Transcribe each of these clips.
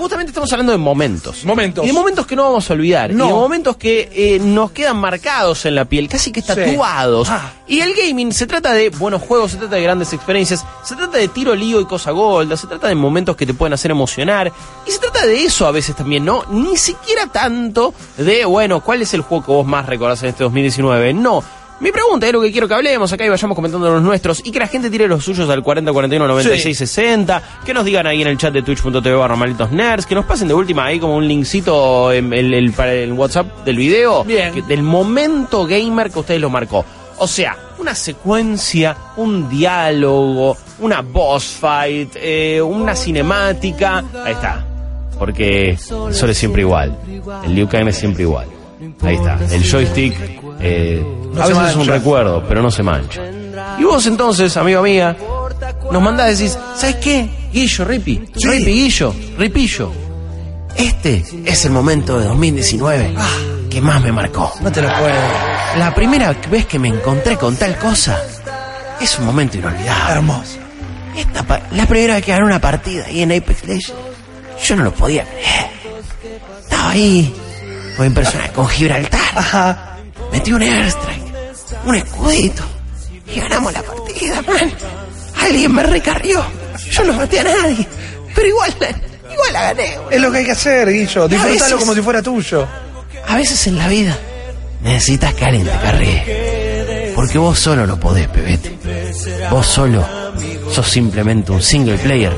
justamente estamos hablando de momentos. Momentos. Y de momentos que no vamos a olvidar. No. Y de momentos que eh, nos quedan marcados en la piel, casi que tatuados. Ah. Y el gaming se trata de buenos juegos, se trata de grandes experiencias, se trata de tiro, lío y cosa golda, se trata de momentos que te pueden hacer emocionar. Y se trata de eso a veces también, ¿no? Ni siquiera tanto de, bueno, ¿cuál es el juego que vos más recordás en este 2019? No. Mi pregunta es lo que quiero que hablemos acá y vayamos comentando los nuestros y que la gente tire los suyos al 40 41 96 60, que nos digan ahí en el chat de twitch.tv barra malditos nerds, que nos pasen de última ahí como un linkcito en el, el- para el WhatsApp del video, Bien. que- del momento gamer que ustedes lo marcó. O sea, una secuencia, un diálogo, una boss fight, eh, una cinemática. Ahí está. Porque el sol es siempre igual. El Liu Kang es siempre igual. Ahí está. El joystick eh, No a veces es un recuerdo, pero no se mancha. Y vos entonces, amigo amiga, nos mandás decís, ¿sabes qué? Guillo, Ripi, Sí. Ripi, Guillo, Ripillo. Este es el momento de 2019 que más me marcó. No te lo puedo. La primera vez que me encontré con tal cosa es un momento inolvidable. Hermoso. Esta la primera vez que gané una partida ahí en Apex Legends, yo no lo podía creer. Estaba ahí, mi personaje con Gibraltar. Ajá. Metí un airstrike, un escudito, y ganamos la partida, man. Alguien me recarrió. Yo no maté a nadie, pero igual, igual la gané. güey. Es lo que hay que hacer, Guillo. Disfrútalo veces- como si fuera tuyo. A veces en la vida necesitas que alguien te cargue. Porque vos solo no podés, pebete. Vos solo sos simplemente un single player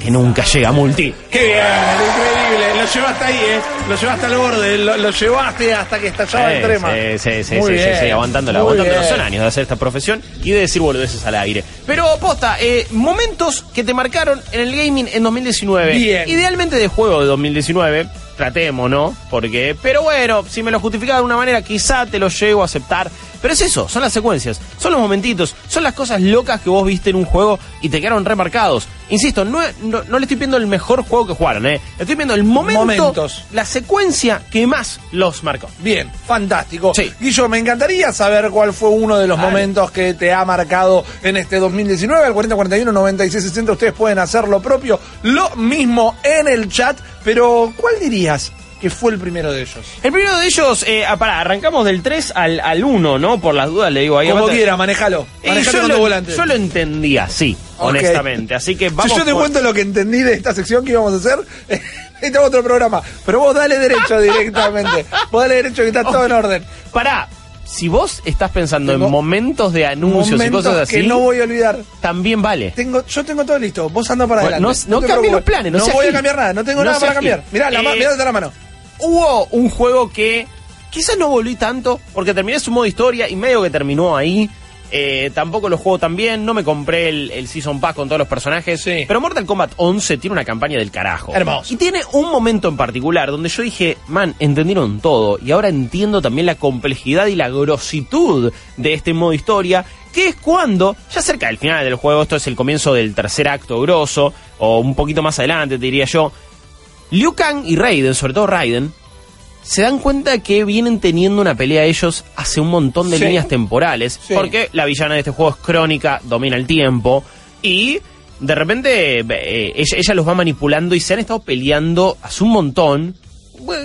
que nunca llega a multi. Qué bien, increíble. Lo llevaste ahí, ¿eh? Lo llevaste al borde, lo, lo llevaste hasta que estallaba el trema. Sí, sí, sí, Muy sí, sí, bien, sí, aguantándolo, muy aguantándolo. bien. Son años de hacer esta profesión y de decir boludeces al aire. Pero, posta, eh, momentos que te marcaron en el gaming en 2019. Bien. Idealmente de juego de 2019. Tratemos, ¿no? Porque, pero bueno, si me lo justificaba de una manera, quizá te lo llego a aceptar. Pero es eso, son las secuencias, son los momentitos, son las cosas locas que vos viste en un juego y te quedaron remarcados. Insisto, no, no, no le estoy pidiendo el mejor juego que jugaron, ¿eh? Le estoy pidiendo el momento, Momentos. la secuencia que más los marcó. Bien, fantástico. Sí. Guillo, me encantaría saber cuál fue uno de los Dale. momentos que te ha marcado en este 2019. Al 4041 9660 ustedes pueden hacer lo propio. Lo mismo en el chat. Pero, ¿cuál dirías que fue el primero de ellos? El primero de ellos, eh, ah, pará, arrancamos del 3 al, al 1, ¿no? Por las dudas le digo ahí. Como aparte- quiera, manejalo. Eh, Manejalo yo, con tu lo, volante. yo lo entendí así, Ok. honestamente. Así que vamos si yo te por- cuento lo que entendí de esta sección que íbamos a hacer, este es otro programa. Pero vos dale derecho directamente. Vos dale derecho que está todo en orden. Pará, si vos estás pensando Tengo en momentos de anuncios y cosas así, que no voy a olvidar. también vale. Tengo, yo tengo todo listo. Vos anda para Bueno, adelante. no- no los planes, no voy a cambiar nada. No tengo nada para cambiar. Mirá, la, Eh, mirá de la mano. Hubo un juego que quizás no volví tanto, porque terminé su modo historia y medio que terminó ahí. Eh, tampoco lo juego tan bien, no me compré el, el Season Pass con todos los personajes. Sí. Pero Mortal Kombat 11 tiene una campaña del carajo. Hermoso. Y tiene un momento en particular donde yo dije, man, entendieron todo. Y ahora entiendo también la complejidad y la grositud de este modo historia. Que es cuando, ya cerca del final del juego, esto es el comienzo del tercer acto grosso, o un poquito más adelante, te diría yo, Liu Kang y Raiden, sobre todo Raiden, se dan cuenta que vienen teniendo una pelea ellos hace un montón de Sí. líneas temporales, Sí. porque la villana de este juego es crónica, domina el tiempo, y de repente eh, ella, ella los va manipulando y se han estado peleando hace un montón,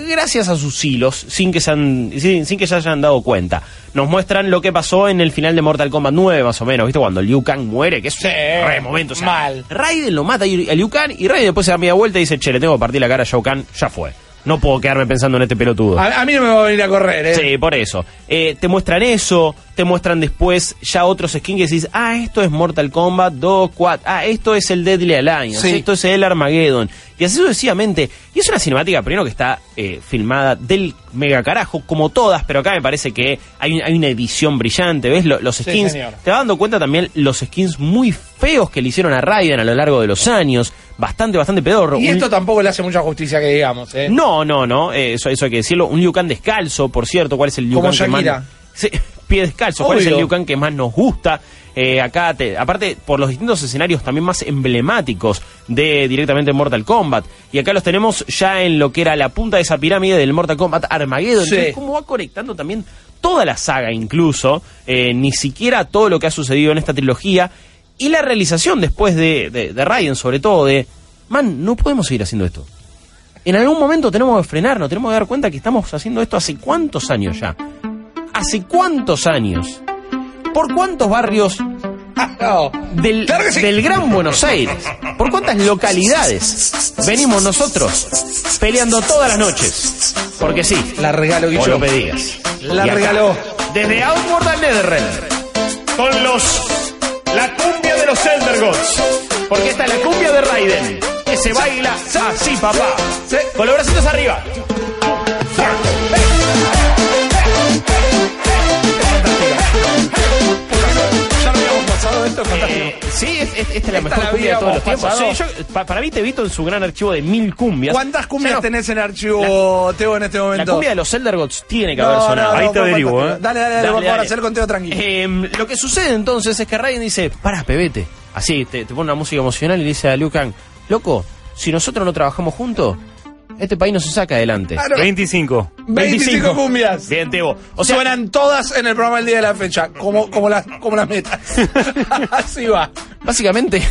gracias a sus hilos, sin que, se han- sin, sin que se hayan dado cuenta. Nos muestran lo que pasó en el final de Mortal Kombat 9, más o menos, ¿viste? Cuando Liu Kang muere, que es Sí, un re momento. o sea, mal. Raiden lo mata a Liu Kang y Raiden después se da media vuelta y dice, che, le tengo que partir la cara a Shao Kahn, ya fue. No puedo quedarme pensando en este pelotudo. A, a mí no me va a venir a correr, ¿eh? Sí, por eso. Eh, te muestran eso, te muestran después ya otros skins que decís, ah, esto es Mortal Kombat 2, 4, ah, esto es el Deadly Alliance, Sí. esto es el Armageddon. Y así sucesivamente. Y es una cinemática, primero que está eh, filmada del mega carajo, como todas, pero acá me parece que hay, hay una edición brillante, ¿ves? Lo- los skins. te vas dando cuenta también los skins muy feos que le hicieron a Raiden a lo largo de los años. Bastante, bastante pedorro. Y Un- esto tampoco le hace mucha justicia que digamos, ¿eh? no, no, no, eh, eso, eso hay que decirlo. Un Liu Kang descalzo, por cierto, ¿cuál es el Liu Como Kang que más... Sí, pie descalzo, ¿cuál es el. Liu Kang que más nos gusta? Eh, acá, te- aparte, por los distintos escenarios también más emblemáticos de directamente Mortal Kombat. Y acá los tenemos ya en lo que era la punta de esa pirámide del Mortal Kombat Armageddon. Sí. Entonces, cómo va conectando también toda la saga incluso, eh, ni siquiera todo lo que ha sucedido en esta trilogía. Y la realización después de, de, de Raiden, sobre todo, de, man, no podemos seguir haciendo esto. En algún momento tenemos que frenarnos, tenemos que dar cuenta que estamos haciendo esto hace cuántos años ya. ¿Hace cuántos años? ¿Por cuántos barrios No. del, Claro que sí. del Gran Buenos Aires? ¿Por cuántas localidades venimos nosotros peleando todas las noches? Porque sí, La regalo, o Guillo. lo pedías. La Y acá, regaló. Desde Outward Netherrealm, con los... La cumbia de los Elder Gods. Porque esta es la cumbia de Raiden, que se baila así, papá. Con los bracitos arriba. Esta es la Esta mejor la cumbia de todos los tiempos. Sí, yo- pa- para mí te visto en su gran archivo de mil cumbias. ¿Cuántas cumbias no, tenés en archivo, Teo, en este La momento? cumbia de los Elder Gods tiene que No, haber sonado. no, Ahí te averiguo. ¿eh? Dale, dale, dale, favor, dale. hacer el conteo tranquilo. Eh, lo que sucede entonces es que Raiden dice, pará, pebete. Así, te, te pone una música emocional y le dice a Liu Kang, loco, si nosotros no trabajamos juntos, este país no se saca adelante. Claro. 25. 25 cumbias. Bien, Tebo. O sea, Suenan todas en el programa el día de la fecha, como, como, las, como las metas. Así va. básicamente,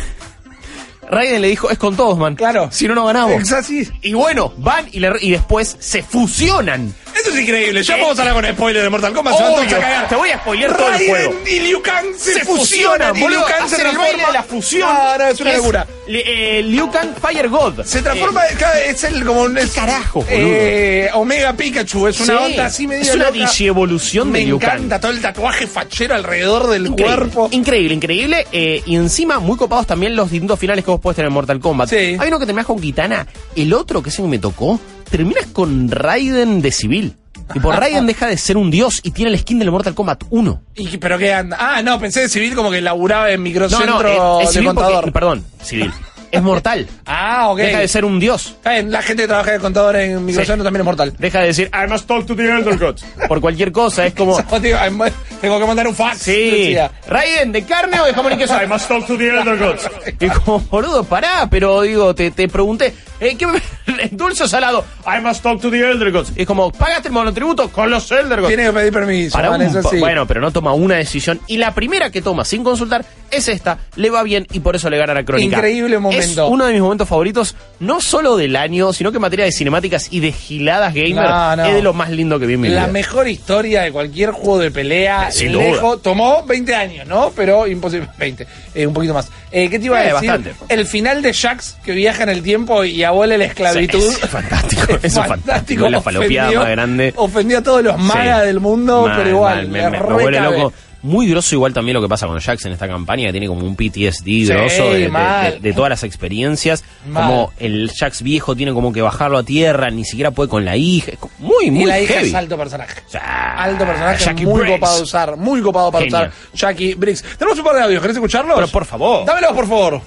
Raiden le dijo, es con todos, man. Claro. Si no, no ganamos. Es así. Y bueno, van y, le- y después se fusionan. Es increíble. Ya Eh, vamos a hablar con spoiler de Mortal Kombat. se van todos Obvio, a cagar. te voy a spoilear todo el Raiden juego. y Liu Kang se, se fusionan. fusionan, y Liu boludo. Kang se Hacen el transforma. de la fusión. No, no, es una locura. eh, Liu Kang Fire God. Se transforma, es el como un. es- carajo, boludo? eh, Omega Pikachu, es una Sí, onda así medio Es una loca. digievolución Me de Liu Kang. encanta todo el tatuaje fachero alrededor del Increíble, cuerpo. increíble, increíble. eh, y encima, muy copados también los distintos finales que vos podés tener en Mortal Kombat. Sí. Hay uno que terminás con Kitana, el otro, que es el que me tocó, terminas con Raiden de civil. Tipo, Raiden deja de ser un dios y tiene el skin del Mortal Kombat 1. ¿Y, ¿Pero qué anda? Ah, no, pensé de civil como que laburaba en No, microcentro no, es, es de civil contador. porque, perdón, civil. Es mortal. Ah, ok. Deja de ser un dios. La gente que trabaja de contador en microcentro también es mortal. Deja de decir, I must talk to the Elder Gods. Por cualquier cosa, es como... Tengo que mandar un fax. Sí. Raiden, ¿de carne o de jamón y queso? I must talk to the Elder Gods. Y como, boludo, pará, pero digo, te, te pregunté, eh, ¿qué dulce o salado? I must talk to the Elder Gods. Y es como, ¿pagaste el monotributo con los Elder Gods? Tiene que pedir permiso. Para man, un eso sí. Bueno, pero no toma una decisión. Y la primera que toma sin consultar es esta. Le va bien y por eso le gana la crónica. Increíble momento. Es uno de mis momentos favoritos, no solo del año, sino que en materia de cinemáticas y de giladas gamer, No, no. es de lo más lindo que vi en mi La vida. mejor historia de cualquier juego de pelea. Sin lejos. duda. Tomó 20 años, ¿no? Pero imposible. 20. eh, un poquito más. Eh, ¿Qué te iba a Eh, decir? bastante. El final de Jax que viaja en el tiempo y abole la esclavitud. Sí, es fantástico, eso es fantástico, es la falopeada más grande. Ofendió a todos los magas Sí. del mundo, Mal, pero igual. mal, me, me- me vuelve loco. Muy grosso igual también lo que pasa con Jax en esta campaña, que tiene como un PTSD grosso de, de- mal. de- de todas las experiencias. Mal. Como el Jax viejo tiene como que bajarlo a tierra, ni siquiera puede con la hija. Muy, muy y la hija heavy. es alto personaje. O sea, Alto personaje, Jackie muy Briggs. copado de usar, muy copado para Genial. usar Jackie Briggs. Tenemos un par de audios, ¿querés escucharlos? Pero por favor. Dámelos, por favor.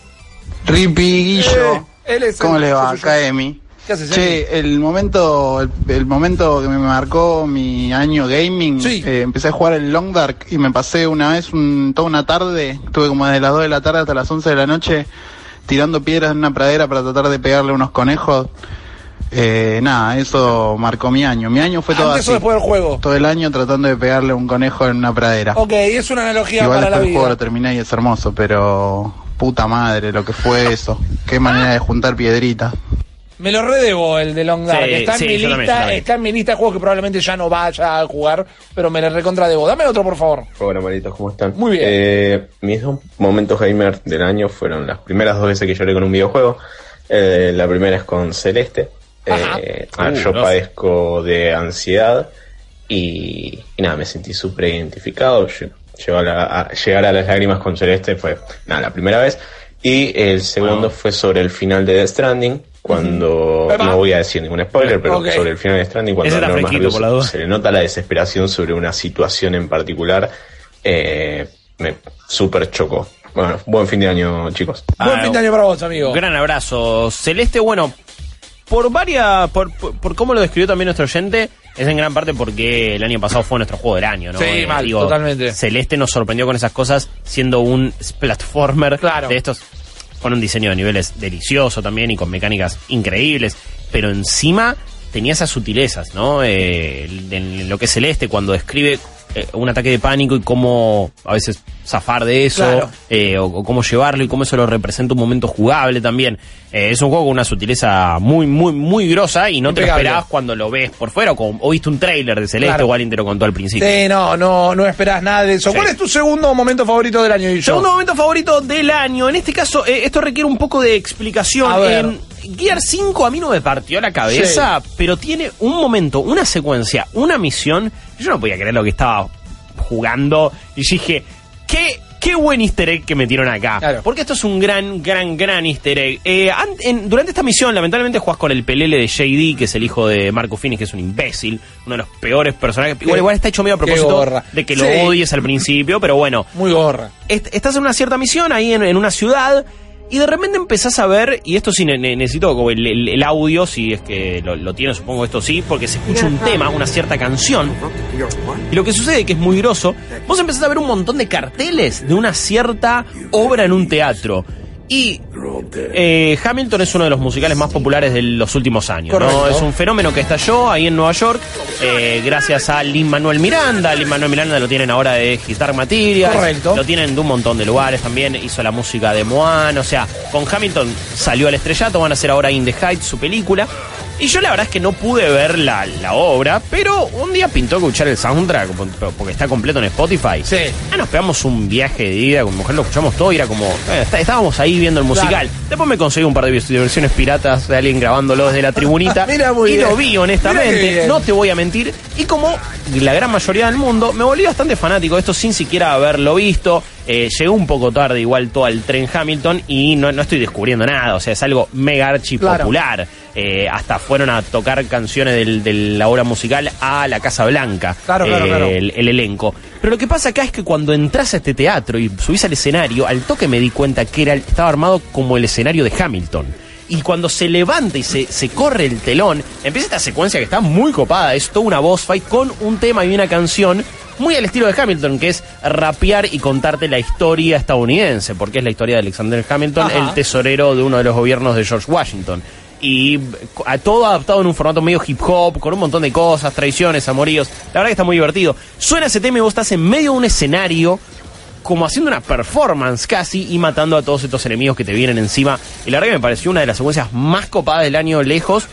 Ripi Guillo, Eh, él es ¿cómo le va? Acá Emi. ¿Qué haces, Che, el momento, el, el momento que me marcó mi año gaming, Sí. eh, empecé a jugar el Long Dark y me pasé una vez un, toda una tarde, estuve como desde las 2 de la tarde hasta las 11 de la noche tirando piedras en una pradera para tratar de pegarle unos conejos. Eh, nada, eso marcó mi año. Mi año fue todo Antes o así. después del juego. Todo el año tratando de pegarle un conejo en una pradera. Ok, es una analogía Igual para la después el juego lo vida. terminé y es hermoso, pero puta madre lo que fue eso. Qué manera de juntar piedritas. Me lo redebo el de Long Dark. Sí, está en sí, mi lista, también. está en mi lista de juegos que probablemente ya no vaya a jugar, pero me lo recontra debo. Dame otro, por favor. Hola, maritos, ¿cómo están? Muy bien. Eh, mis dos momentos gamer del año fueron las primeras dos veces que lloré con un videojuego. Eh, la primera es con Celeste. Eh, Uh, yo padezco de ansiedad y, y nada, me sentí súper identificado. Lle- Llegó a la- a- llegar a las lágrimas con Celeste fue nada, la primera vez. Y el segundo fue sobre el final de Death Stranding. Cuando Epa. no voy a decir ningún spoiler, pero sobre el final de Stranding, cuando Norman Reedus se le nota la desesperación sobre una situación en particular, eh, me súper chocó. Bueno, buen fin de año, chicos. Buen Ah, fin de año para vos, amigo. Gran abrazo. Celeste, bueno, por varias. Por, por, por cómo lo describió también nuestro oyente, es en gran parte porque el año pasado fue nuestro juego del año, ¿no? Sí, mal, totalmente. Celeste nos sorprendió con esas cosas, siendo un platformer Claro. de estos. Con un diseño de niveles delicioso también y con mecánicas increíbles, pero encima tenía esas sutilezas, ¿no? Eh, en lo que es Celeste, cuando describe eh, un ataque de pánico y cómo a veces zafar de eso, Claro. eh, o, o cómo llevarlo y cómo eso lo representa un momento jugable también. Eh, es un juego con una sutileza muy, muy, muy grosa y no te lo esperabas cuando lo ves por fuera o, con- o viste un tráiler de Celeste Claro. o alguien te lo contó al principio. Sí, no, no, no esperás nada de eso. Sí. ¿Cuál es tu segundo momento favorito del año? Segundo momento favorito del año. En este caso, eh, esto requiere un poco de explicación. A ver. En Gear 5 a mí no me partió la cabeza, pero tiene un momento, una secuencia, una misión. Yo no podía creer lo que estaba jugando. Y dije, qué, qué buen easter egg que metieron acá. Claro. Porque esto es un gran, gran, gran easter egg. Eh, an- en- durante esta misión, lamentablemente, juegas con el pelele de JD, que es el hijo de Marco Finis, que es un imbécil, uno de los peores personajes. Igual, igual está hecho medio a propósito de que lo Sí. odies al principio, pero bueno Muy gorra. est- estás en una cierta misión ahí en, en una ciudad y de repente empezás a ver, y esto sí ne- ne- necesito como el, el- el audio, si es que lo, lo tiene, supongo esto sí, porque se escucha un tema, una cierta canción. Y lo que sucede, que es muy groso, vos empezás a ver un montón de carteles de una cierta obra en un teatro. Y eh, Hamilton es uno de los musicales más populares de los últimos años. ¿no? Es un fenómeno que estalló ahí en Nueva York eh, gracias a Lin Manuel Miranda. Lin Manuel Miranda lo tienen ahora de Guitar Materials. Correcto. Lo tienen de un montón de lugares también. Hizo la música de Moana. O sea, con Hamilton salió al estrellato. Van a hacer ahora In the Heights, su película. Y yo la verdad es que no pude ver la, la obra, pero un día pintó escuchar el soundtrack porque está completo en Spotify. Sí. Ah, nos pegamos un viaje de ida, con mi mujer lo escuchamos todo y era como, eh, está- estábamos ahí viendo el musical. Después me conseguí un par de versiones piratas de alguien grabándolo desde la tribunita. Mira, muy y bien. lo vi honestamente, no te voy a mentir. Y como la gran mayoría del mundo, me volví bastante fanático de esto sin siquiera haberlo visto. Eh, llegó un poco tarde igual todo al tren Hamilton y no, no estoy descubriendo nada. O sea, es algo mega archi Claro. popular. Eh, hasta fueron a tocar canciones del- de la obra musical a la Casa Blanca. Claro, claro, claro. El, el elenco. Pero lo que pasa acá es que cuando entras a este teatro y subís al escenario, al toque me di cuenta que era, estaba armado como el escenario de Hamilton. Y cuando se levanta y se, se corre el telón, empieza esta secuencia que está muy copada. Es toda una boss fight con un tema y una canción muy al estilo de Hamilton, que es rapear y contarte la historia estadounidense, porque es la historia de Alexander Hamilton, Ajá. el tesorero de uno de los gobiernos de George Washington. Y a todo adaptado en un formato medio hip hop, con un montón de cosas, traiciones, amoríos. La verdad que está muy divertido. Suena ese tema y vos estás en medio de un escenario, como haciendo una performance casi, y matando a todos estos enemigos que te vienen encima. Y la verdad que me pareció una de las secuencias más copadas del año lejos.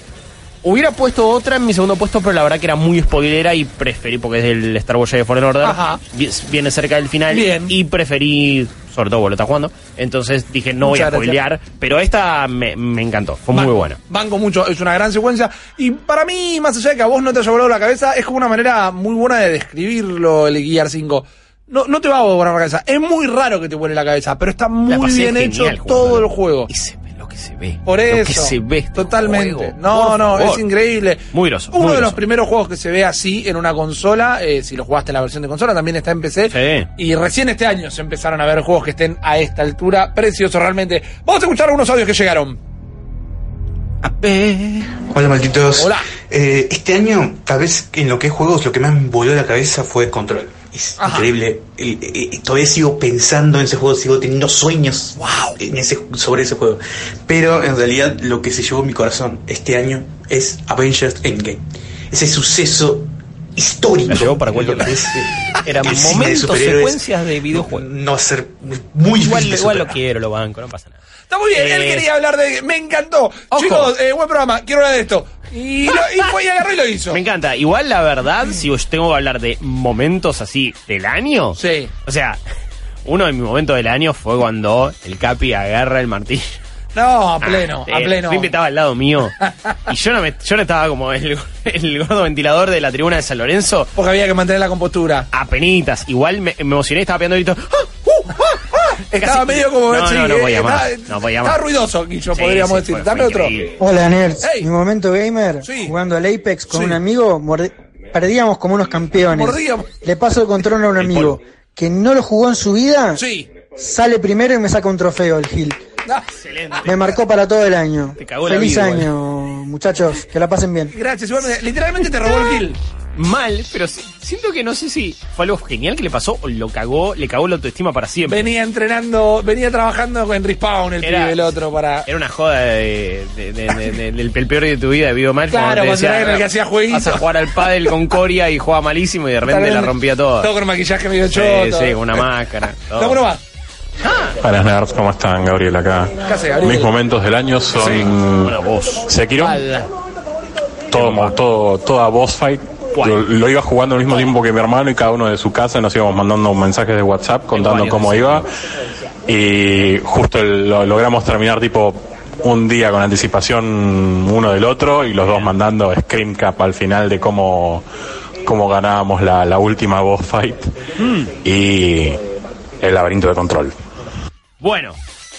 Hubiera puesto otra en mi segundo puesto, pero la verdad que era muy spoilera y preferí, porque es del Star Wars Jedi Fallen Order, Ajá. vi- viene cerca del final, Bien. y preferí, sobre todo lo estás jugando, entonces dije no Muchas voy a spoilear, pero esta me, me encantó, fue muy buena. Banco mucho, es una gran secuencia. Y para mí, más allá de que a vos no te haya volado la cabeza, es como una manera muy buena de describirlo el Gear 5. No, no te va a volar la cabeza. Es muy raro que te vuele la cabeza, pero está muy bien genial hecho todo el juego. Y se que se ve. Por Lo eso. que se ve. este Totalmente. juego. No, Por no, favor. es increíble. Muy groso, Uno muy de los primeros juegos que se ve así en una consola, eh, si lo jugaste en la versión de consola, también está en PC. Sí. Y recién este año se empezaron a ver juegos que estén a esta altura. Precioso realmente. Vamos a escuchar algunos audios que llegaron. Hola malditos. Hola. Eh, este año, tal vez en lo que es juegos, lo que más me voló la cabeza fue Control. Es Ajá. increíble. El- eh, todavía sigo pensando en ese juego, sigo teniendo sueños en ese, sobre ese juego. Pero en realidad lo que se llevó mi corazón este año es Avengers Endgame. Ese suceso histórico. Llevó para eh, Eran el de momentos, secuencias de videojuegos. No va a ser muy Igual, difícil igual lo quiero, lo banco, no pasa nada. Está muy bien, él Eh, quería hablar de. Me encantó. Ojo. Chicos, eh, buen programa, quiero hablar de esto. Y, lo, y fue y agarró y lo hizo. Me encanta. Igual la verdad, si tengo que hablar de momentos así del año. Sí. O sea, uno de mis momentos del año fue cuando el Capi agarra el martillo. No, a pleno, Ah, a eh, pleno. Felipe estaba al lado mío. y yo no, me, yo no estaba como el, el gordo ventilador de la tribuna de San Lorenzo. Porque había que mantener la compostura. A penitas. Igual me, me emocioné y estaba pegando. ¡Ah! ¡Uh! ¡Ah! Estaba Casi- medio como. No, no, no eh, más. estaba- No podía Estaba más. ruidoso, Guillo, Sí, podríamos sí, decir. fue- Dame fue otro. increíble. Hola nerds, Hey. mi momento gamer, Sí. jugando al Apex con Sí. un amigo, morde- perdíamos como unos campeones. Mordíamos. Le paso el control a un amigo que no lo jugó en su vida, Sí. sale primero y me saca un trofeo el Gil. Ah, Excelente. Me marcó para todo el año. Te cagó la Feliz vida, año, muchachos, que la pasen bien. gracias. Literalmente te robó el kill. mal, pero si- siento que no sé si fue algo genial que le pasó o lo cagó, le cagó la autoestima para siempre. Venía entrenando, venía trabajando en Respawn el Era- pibe, el otro, para... Era una joda de, de- de- de- de- del el peor día de tu vida de Video Mal. Claro, te cuando decía, era el que hacía jueguitos. Vas a jugar al pádel con Coria y juega malísimo y de repente la rompía toda. Todo con maquillaje medio Sí, choto. sí, con una máscara. todo. No, bueno, va. Buenas nerds, ¿cómo están? Gabriel acá. Mis momentos del año son Una voz. Sekiro, todo, todo, toda boss fight. Lo, iba jugando al mismo tiempo que mi hermano y cada uno de su casa nos íbamos mandando mensajes de WhatsApp contando cómo iba. Y justo lo logramos terminar tipo un día con anticipación uno del otro y los dos mandando screen cap al final de cómo, cómo ganábamos la, la última boss fight Hmm. y el laberinto de control. Bueno,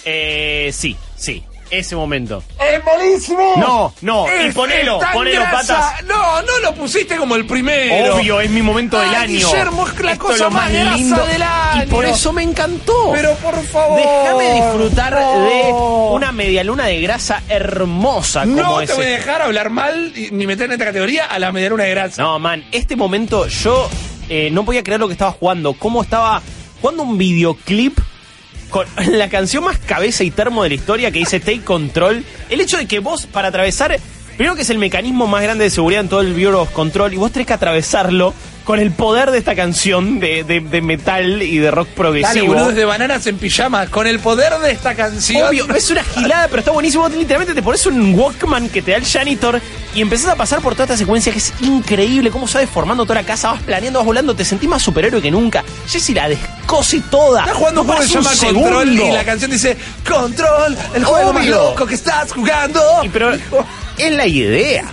eh, sí, sí. Ese momento. ¡Es malísimo! No, no, y Es- ponelo, es tan ponelo, grasa. patas. No, no lo pusiste como el primero. Obvio, es mi momento del Ay, año. Guillermo, es la Esto cosa lo más grasa del año. Y por eso me encantó. Pero por favor. Déjame disfrutar no. de una medialuna de grasa hermosa como No te ese. voy a dejar hablar mal y- ni meter en esta categoría a la medialuna de grasa. No, man, este momento yo eh, no podía creer lo que estaba jugando. Cómo estaba jugando un videoclip con la canción más cabeza y termo de la historia que dice Take Control. El hecho de que vos, para atravesar, primero que es el mecanismo más grande de seguridad en todo el Bureau of Control, y vos tenés que atravesarlo con el poder de esta canción de, de- de metal y de rock Dale, progresivo. boludos de bananas en pijama. Con el poder de esta canción. Obvio, es una gilada, pero está buenísimo. Vos literalmente te pones un Walkman que te da el janitor y empezás a pasar por toda esta secuencia que es increíble. Cómo se va deformando toda la casa, vas planeando, vas volando, te sentís más superhéroe que nunca. Jessy la descose toda. Estás jugando un juego que se llama Control segundo. y la canción dice Control, el juego más Obvio. loco que estás jugando. Y pero es la idea.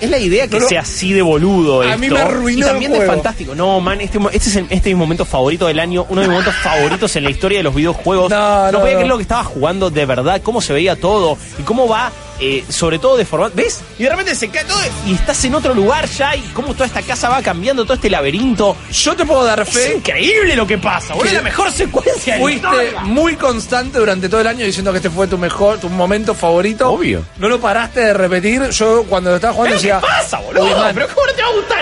Es la idea que No, sea así de boludo A esto. mí me arruinó y también el de juego. fantástico. No, man, este, este es, el- este es mi momento favorito del año. Uno de mis momentos favoritos en la historia de los videojuegos. No, no, podía no. creer lo que estaba jugando de verdad, cómo se veía todo y cómo va, eh, sobre todo deformado. ¿Ves? Y de repente se cae todo y estás en otro lugar ya y cómo toda esta casa va cambiando, todo este laberinto. Yo te puedo dar Es fe. increíble lo que pasa, boludo. Es la mejor secuencia de Fuiste historia. muy constante durante todo el año diciendo que este fue tu mejor, tu momento favorito. Obvio. No lo paraste de repetir. Yo cuando lo estaba jugando ¿Pero decía. qué pasa, boludo? "Uy, man, ¿Pero cómo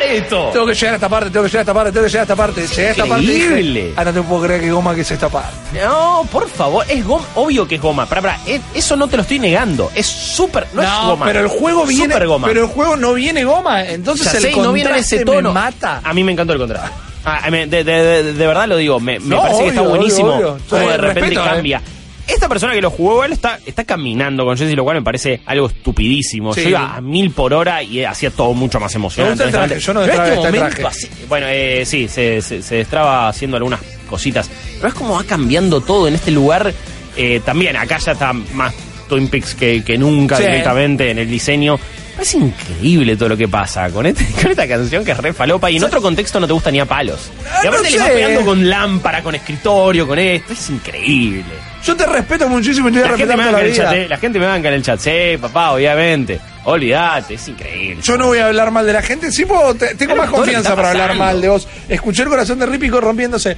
esto? Tengo que llegar a esta parte, tengo que llegar a esta parte, tengo que llegar a esta parte. Llegué a esta parte y Increíble. dije, ah, no te puedo creer que goma que es esta parte. No, por favor, es goma, obvio que es goma. Pará, pará, es- eso no te lo estoy negando. Es súper, no, es goma. pero el juego viene. Súper goma. Pero el juego no viene goma. Entonces Ya el sé, y no viene en ese me tono. mata. A mí me encantó el contraste. Ah, me- de, de- de- de verdad lo digo, me, me No, parece que está obvio, buenísimo. obvio, obvio. Como de repente respeto, eh. cambia. Esta persona que lo jugó igual está, está caminando con Jesse, lo cual me parece algo estupidísimo. Sí. Yo iba a mil por hora y hacía todo mucho más emocionante. Me gusta el traje, yo no destraba este momento traje. así- bueno, eh, sí, se, se, se destraba haciendo algunas cositas. Pero es como va cambiando todo en este lugar. Eh, también, acá ya está más Twin Peaks que, que nunca Sí. directamente en el diseño. Es increíble todo lo que pasa con, este, con esta canción que es re falopa y en otro contexto no te gusta ni a palos. Ah, y aparte no le vas pegando con lámpara, con escritorio, con esto. Es increíble. Yo te respeto muchísimo y te voy a La gente, respetar me toda banca la en el chat, vida. eh. la gente me banca en el chat. Sí, papá, obviamente. Olvídate, es increíble. Yo no voy a hablar mal de la gente. Sí, puedo, te- tengo Pero más confianza para hablar mal de vos. Escuché el corazón de Rípico rompiéndose.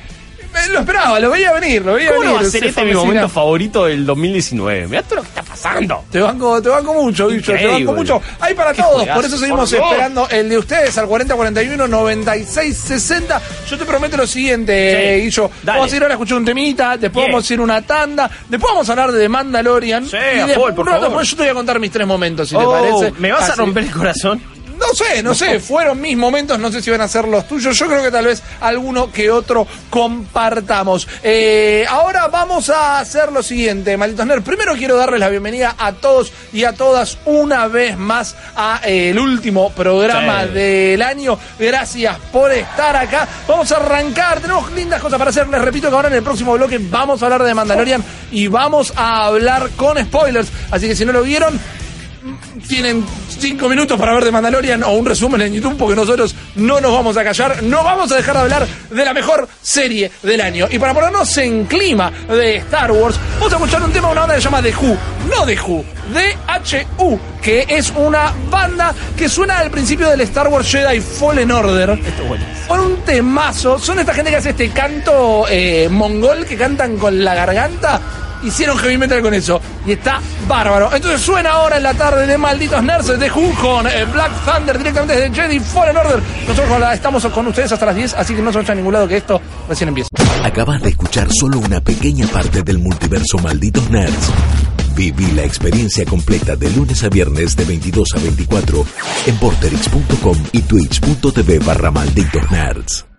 Me- Lo esperaba, lo veía venir, lo veía ¿Cómo venir. no va a ser Se este mi momento favorito del 2019? Mirá todo lo que está pasando. Te banco, te banco mucho, bicho, te banco mucho. Hay para todos, juegazo, por eso seguimos por esperando el de ustedes al 4041 96 60. Yo te prometo lo siguiente, Sí, eh, Guillo. dale. Vamos a ir ahora a escuchar un temita, después Bien. vamos a ir una tanda, después vamos a hablar de The Mandalorian. Sí, y después, por un rato favor. después yo te voy a contar mis tres momentos, si te Oh, parece. ¿Me vas a romper el corazón? No sé, no sé, fueron mis momentos, no sé si van a ser los tuyos, yo creo que tal vez alguno que otro compartamos. Eh, ahora vamos a hacer lo siguiente, malditos nerds. Primero quiero darles la bienvenida a todos y a todas una vez más a eh, el último programa Sí. del año. Gracias por estar acá. Vamos a arrancar, tenemos lindas cosas para hacer. Les repito que ahora en el próximo bloque vamos a hablar de Mandalorian y vamos a hablar con spoilers. Así que si no lo vieron, tienen cinco minutos para ver de Mandalorian o un resumen en YouTube porque nosotros no nos vamos a callar, no vamos a dejar de hablar de la mejor serie del año. Y para ponernos en clima de Star Wars, vamos a escuchar un tema de una banda que se llama The Who, no The Who, D-H-U, que es una banda que suena al principio del Star Wars Jedi Fallen Order. Con un temazo, son esta gente que hace este canto eh, mongol que cantan con la garganta. Hicieron heavy metal con eso. Y está bárbaro. Entonces suena ahora en la tarde de Malditos Nerds de Who con eh, Black Thunder directamente desde Jedi Fallen Order. Nosotros estamos con ustedes hasta las 10, así que no se vayan a ningún lado que esto recién empieza. Acabas de escuchar solo una pequeña parte del multiverso Malditos Nerds. Viví la experiencia completa de lunes a viernes de 22 a 24 en porterix.com y twitch.tv barra Malditos Nerds.